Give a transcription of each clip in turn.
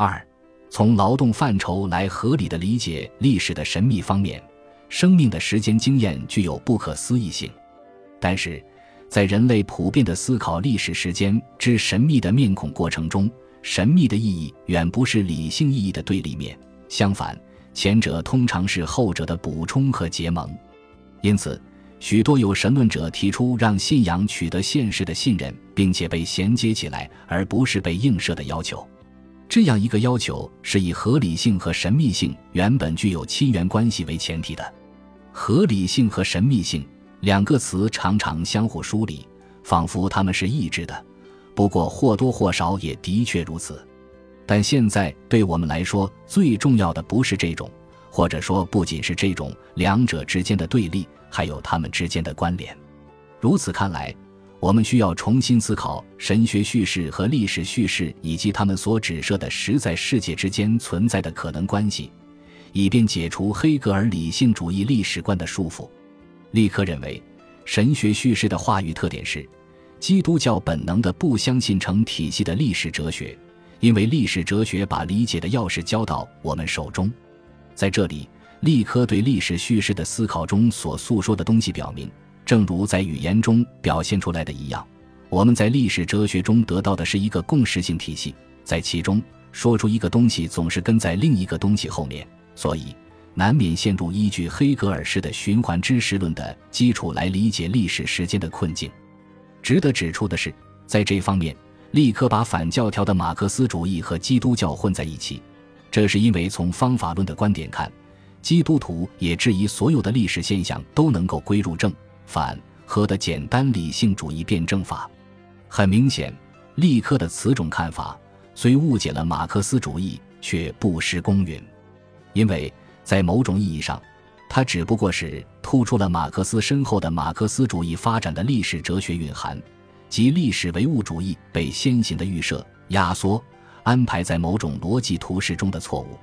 二，从劳动范畴来合理的理解历史的神秘方面，生命的时间经验具有不可思议性。但是，在人类普遍的思考历史时间之神秘的面孔过程中，神秘的意义远不是理性意义的对立面，相反，前者通常是后者的补充和结盟。因此，许多有神论者提出让信仰取得现实的信任，并且被衔接起来，而不是被映射的要求。这样一个要求是以合理性和神秘性原本具有亲缘关系为前提的。合理性和神秘性。两个词常常相互疏离，仿佛他们是异质的。不过或多或少也的确如此。但现在对我们来说，最重要的不是这种，或者说不仅是这种两者之间的对立，还有它们之间的关联。如此看来，我们需要重新思考神学叙事和历史叙事以及他们所指涉的实在世界之间存在的可能关系，以便解除黑格尔理性主义历史观的束缚。利克认为，神学叙事的话语特点是基督教本能的不相信成体系的历史哲学，因为历史哲学把理解的钥匙交到我们手中。在这里，利科对历史叙事的思考中所诉说的东西表明，正如在语言中表现出来的一样，我们在历史哲学中得到的是一个共识性体系，在其中说出一个东西总是跟在另一个东西后面，所以。难免陷入依据黑格尔式的循环知识论的基础来理解历史时间的困境。值得指出的是，在这方面，立刻把反教条的马克思主义和基督教混在一起。这是因为从方法论的观点看，基督徒也质疑所有的历史现象都能够归入正反和的简单理性主义辩证法。很明显，立刻的此种看法虽误解了马克思主义，却不失公允，因为。在某种意义上，它只不过是突出了马克思深厚的马克思主义发展的历史哲学蕴含，即历史唯物主义被先行的预设、压缩、安排在某种逻辑图式中的错误。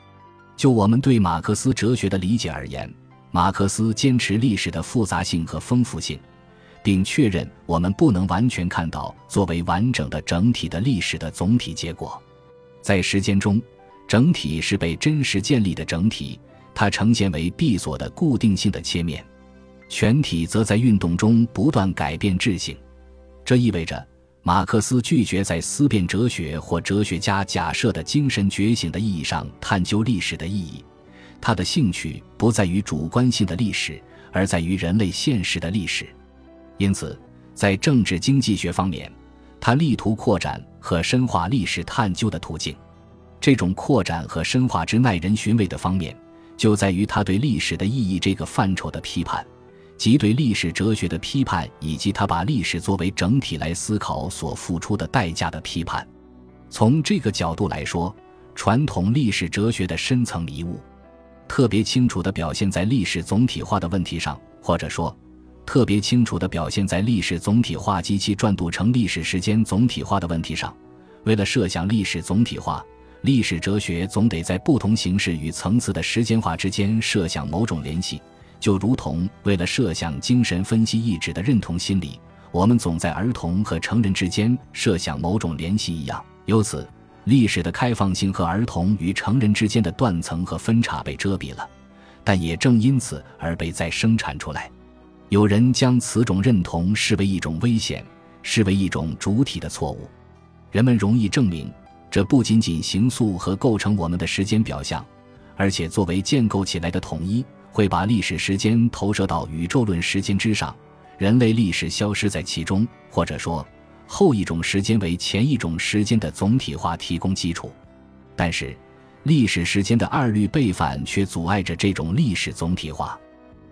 就我们对马克思哲学的理解而言，马克思坚持历史的复杂性和丰富性，并确认我们不能完全看到作为完整的整体的历史的总体结果。在时间中，整体是被真实建立的整体。它呈现为闭锁的固定性的切面，全体则在运动中不断改变质性。这意味着，马克思拒绝在思辨哲学或哲学家假设的精神觉醒的意义上探究历史的意义。他的兴趣不在于主观性的历史，而在于人类现实的历史。因此，在政治经济学方面，他力图扩展和深化历史探究的途径。这种扩展和深化之耐人寻味的方面。就在于他对历史的意义这个范畴的批判，即对历史哲学的批判，以及他把历史作为整体来思考所付出的代价的批判。从这个角度来说，传统历史哲学的深层迷雾，特别清楚地表现在历史总体化的问题上，或者说，特别清楚地表现在历史总体化及其转读成历史时间总体化的问题上。为了设想历史总体化。历史哲学总得在不同形式与层次的时间化之间设想某种联系，就如同为了设想精神分析意志的认同心理，我们总在儿童和成人之间设想某种联系一样。由此，历史的开放性和儿童与成人之间的断层和分叉被遮蔽了，但也正因此而被再生产出来。有人将此种认同视为一种危险，视为一种主体的错误。人们容易证明。这不仅仅形塑和构成我们的时间表象，而且作为建构起来的统一，会把历史时间投射到宇宙论时间之上，人类历史消失在其中，或者说后一种时间为前一种时间的总体化提供基础。但是，历史时间的二律背反却阻碍着这种历史总体化。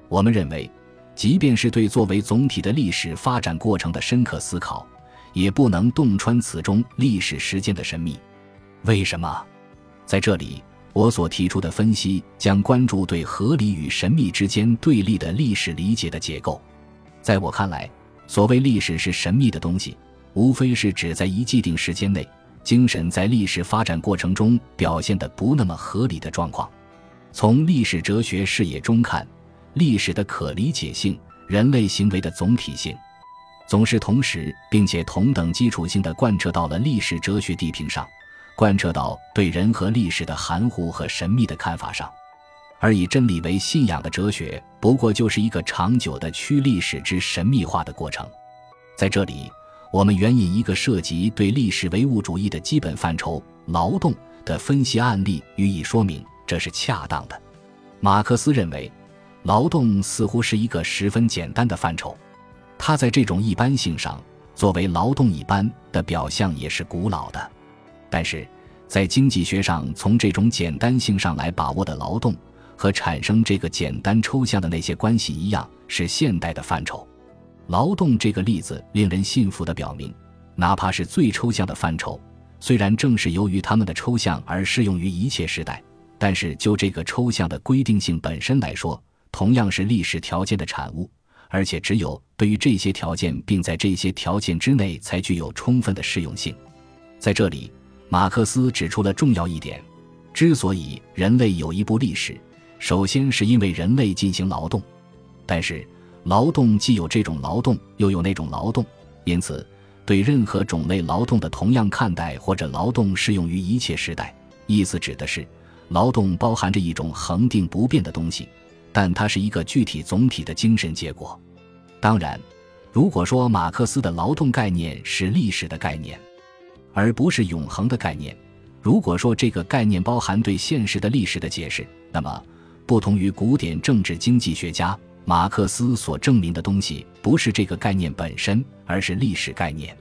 我们认为，即便是对作为总体的历史发展过程的深刻思考，也不能洞穿此中历史时间的神秘。为什么？在这里，我所提出的分析将关注对合理与神秘之间对立的历史理解的结构。在我看来，所谓历史是神秘的东西，无非是指在一既定时间内，精神在历史发展过程中表现的不那么合理的状况。从历史哲学视野中看，历史的可理解性、人类行为的总体性，总是同时并且同等基础性的贯彻到了历史哲学地平上。贯彻到对人和历史的含糊和神秘的看法上，而以真理为信仰的哲学，不过就是一个长久的趋历史之神秘化的过程。在这里，我们援引一个涉及对历史唯物主义的基本范畴——劳动的分析案例，予以说明，这是恰当的。马克思认为，劳动似乎是一个十分简单的范畴，它在这种一般性上，作为劳动一般的表象也是古老的。但是，在经济学上，从这种简单性上来把握的劳动，和产生这个简单抽象的那些关系一样，是现代的范畴。劳动这个例子令人信服地表明，哪怕是最抽象的范畴，虽然正是由于它们的抽象而适用于一切时代，但是就这个抽象的规定性本身来说，同样是历史条件的产物，而且只有对于这些条件，并在这些条件之内，才具有充分的适用性。在这里。马克思指出了重要一点：之所以人类有一部历史，首先是因为人类进行劳动。但是，劳动既有这种劳动，又有那种劳动，因此，对任何种类劳动的同样看待，或者劳动适用于一切时代，意思指的是，劳动包含着一种恒定不变的东西，但它是一个具体总体的精神结果。当然，如果说马克思的劳动概念是历史的概念，而不是永恒的概念。如果说这个概念包含对现实的历史的解释，那么，不同于古典政治经济学家马克思所证明的东西，不是这个概念本身，而是历史概念。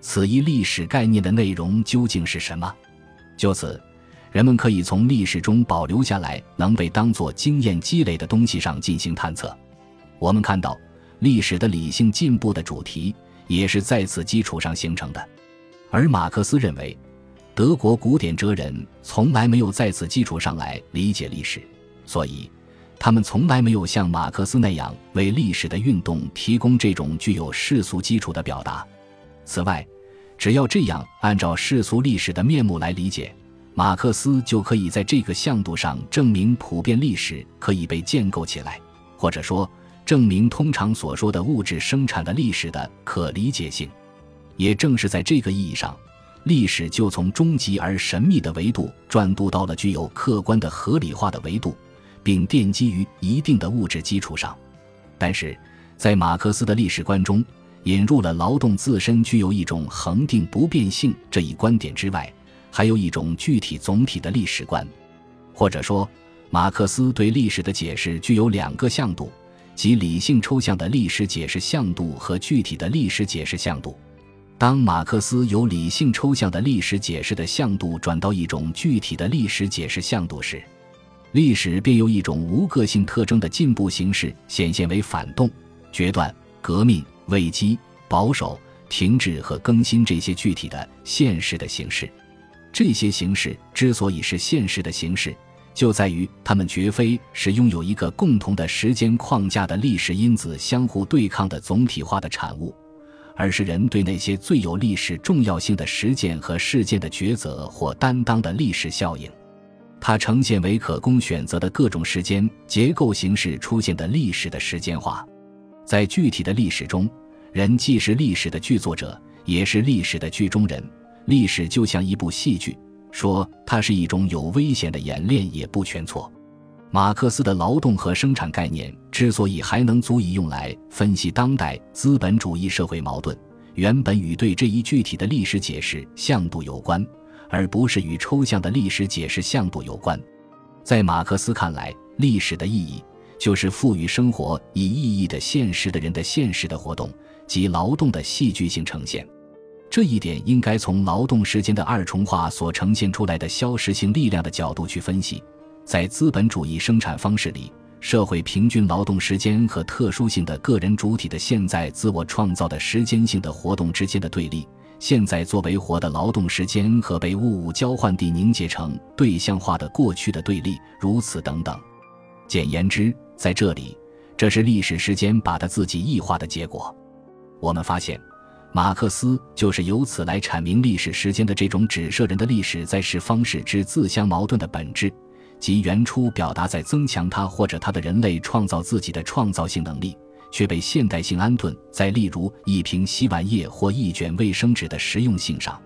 此一历史概念的内容究竟是什么？就此，人们可以从历史中保留下来能被当作经验积累的东西上进行探测。我们看到，历史的理性进步的主题也是在此基础上形成的。而马克思认为，德国古典哲人从来没有在此基础上来理解历史，所以他们从来没有像马克思那样为历史的运动提供这种具有世俗基础的表达。此外，只要这样按照世俗历史的面目来理解，马克思就可以在这个向度上证明普遍历史可以被建构起来，或者说证明通常所说的物质生产的历史的可理解性。也正是在这个意义上，历史就从终极而神秘的维度转渡到了具有客观的合理化的维度，并奠基于一定的物质基础上。但是，在马克思的历史观中，引入了劳动自身具有一种恒定不变性这一观点之外，还有一种具体总体的历史观，或者说，马克思对历史的解释具有两个向度，即理性抽象的历史解释向度和具体的历史解释向度。当马克思由理性抽象的历史解释的向度转到一种具体的历史解释向度时，历史便由一种无个性特征的进步形式显现为反动、决断、革命、危机、保守、停滞和更新这些具体的现实的形式。这些形式之所以是现实的形式，就在于它们绝非是拥有一个共同的时间框架的历史因子相互对抗的总体化的产物。而是人对那些最有历史重要性的实践和事件的抉择或担当的历史效应，它呈现为可供选择的各种时间结构形式出现的历史的时间化。在具体的历史中，人既是历史的剧作者，也是历史的剧中人。历史就像一部戏剧，说它是一种有危险的演练也不全错。马克思的劳动和生产概念之所以还能足以用来分析当代资本主义社会矛盾，原本与对这一具体的历史解释向度有关，而不是与抽象的历史解释向度有关。在马克思看来，历史的意义就是赋予生活以意义的现实的人的现实的活动及劳动的戏剧性呈现。这一点应该从劳动时间的二重化所呈现出来的消失性力量的角度去分析。在资本主义生产方式里，社会平均劳动时间和特殊性的个人主体的现在自我创造的时间性的活动之间的对立，现在作为活的劳动时间和被物物交换地凝结成对象化的过去的对立，如此等等。简言之，在这里，这是历史时间把它自己异化的结果。我们发现，马克思就是由此来阐明历史时间的这种指涉人的历史在世方式之自相矛盾的本质。即原初表达在增强他或者他的人类创造自己的创造性能力，却被现代性安顿在例如一瓶洗碗液或一卷卫生纸的实用性上，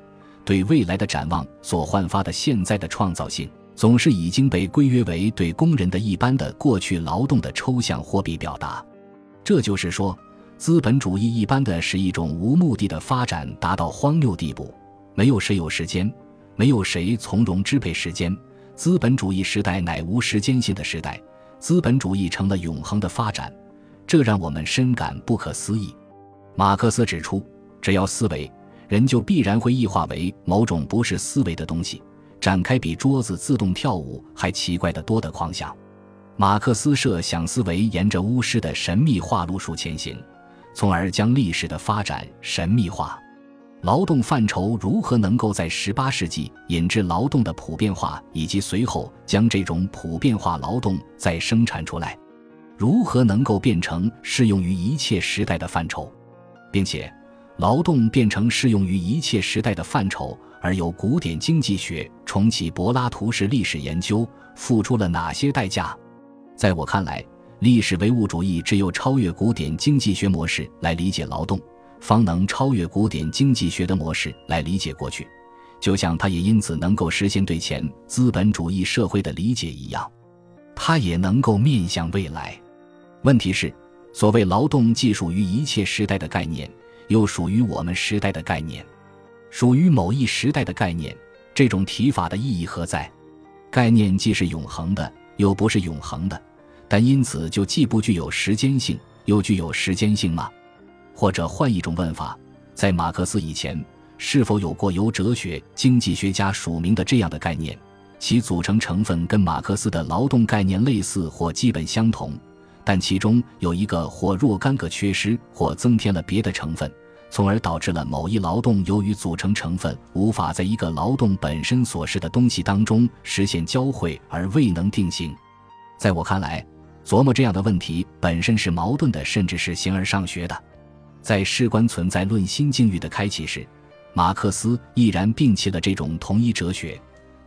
对未来的展望所焕发的现在的创造性，总是已经被规约为对工人的一般的过去劳动的抽象货币表达。这就是说，资本主义一般的是一种无目的的发展达到荒谬地步，没有谁有时间，没有谁从容支配时间。资本主义时代乃无时间性的时代，资本主义成了永恒的发展，这让我们深感不可思议。马克思指出，只要思维，人就必然会异化为某种不是思维的东西，展开比桌子自动跳舞还奇怪的多的狂想。马克思设想思维沿着巫师的神秘化路数前行，从而将历史的发展神秘化。劳动范畴如何能够在十八世纪引致劳动的普遍化，以及随后将这种普遍化劳动再生产出来？如何能够变成适用于一切时代的范畴，并且劳动变成适用于一切时代的范畴，而由古典经济学重启柏拉图式历史研究，付出了哪些代价？在我看来，历史唯物主义只有超越古典经济学模式来理解劳动。方能超越古典经济学的模式来理解过去，就像它也因此能够实现对前资本主义社会的理解一样，它也能够面向未来。问题是，所谓劳动既属于一切时代的概念，又属于我们时代的概念，属于某一时代的概念，这种提法的意义何在？概念既是永恒的，又不是永恒的，但因此就既不具有时间性，又具有时间性吗？或者换一种问法，在马克思以前，是否有过由哲学、经济学家署名的这样的概念？其组成成分跟马克思的劳动概念类似或基本相同，但其中有一个或若干个缺失，或增添了别的成分，从而导致了某一劳动由于组成成分无法在一个劳动本身所示的东西当中实现交汇而未能定型。在我看来，琢磨这样的问题本身是矛盾的，甚至是形而上学的。在事关存在论新境遇的开启时，马克思毅然摒弃了这种同一哲学。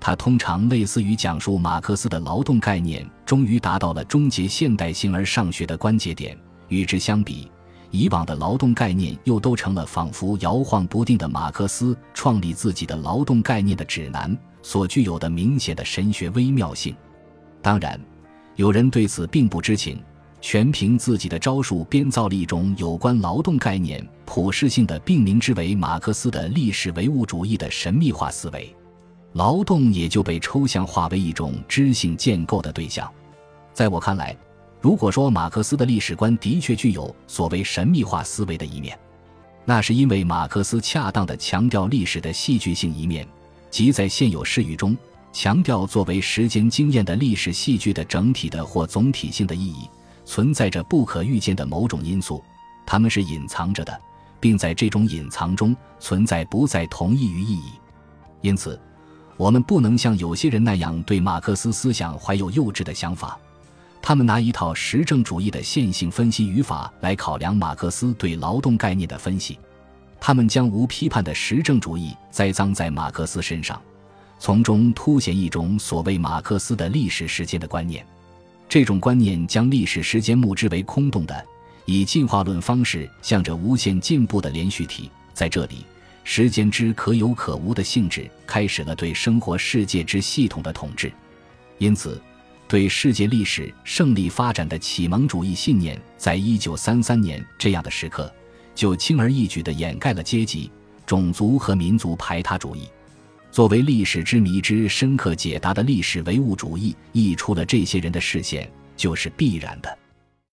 它通常类似于讲述马克思的劳动概念终于达到了终结现代性而上学的关节点。与之相比，以往的劳动概念又都成了仿佛摇晃不定的马克思创立自己的劳动概念的指南所具有的明显的神学微妙性。当然，有人对此并不知情。全凭自己的招数编造了一种有关劳动概念普适性的，并名之为马克思的历史唯物主义的神秘化思维，劳动也就被抽象化为一种知性建构的对象。在我看来，如果说马克思的历史观的确具有所谓神秘化思维的一面，那是因为马克思恰当的强调历史的戏剧性一面，即在现有事语中强调作为时间经验的历史戏剧的整体的或总体性的意义。存在着不可预见的某种因素，它们是隐藏着的，并在这种隐藏中存在不再同意于意义。因此，我们不能像有些人那样对马克思思想怀有幼稚的想法。他们拿一套实证主义的线性分析语法来考量马克思对劳动概念的分析，他们将无批判的实证主义栽赃在马克思身上，从中凸显一种所谓马克思的历史时间的观念。这种观念将历史时间目之为空洞的，以进化论方式向着无限进步的连续体。在这里，时间之可有可无的性质开始了对生活世界之系统的统治。因此，对世界历史胜利发展的启蒙主义信念，在一九三三年这样的时刻，就轻而易举地掩盖了阶级、种族和民族排他主义。作为历史之谜之深刻解答的历史唯物主义溢出了这些人的视线，就是必然的。